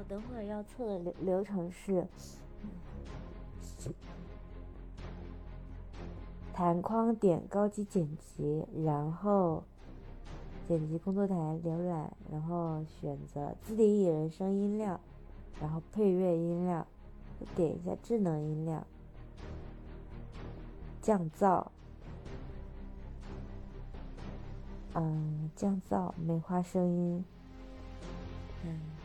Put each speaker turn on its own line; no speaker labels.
我等会儿要测的流流程是，弹框点高级剪辑，然后剪辑工作台浏览，然后选择自定义人声音量，然后配乐音量，点一下智能音量，降噪，嗯，降噪，美化声音，嗯。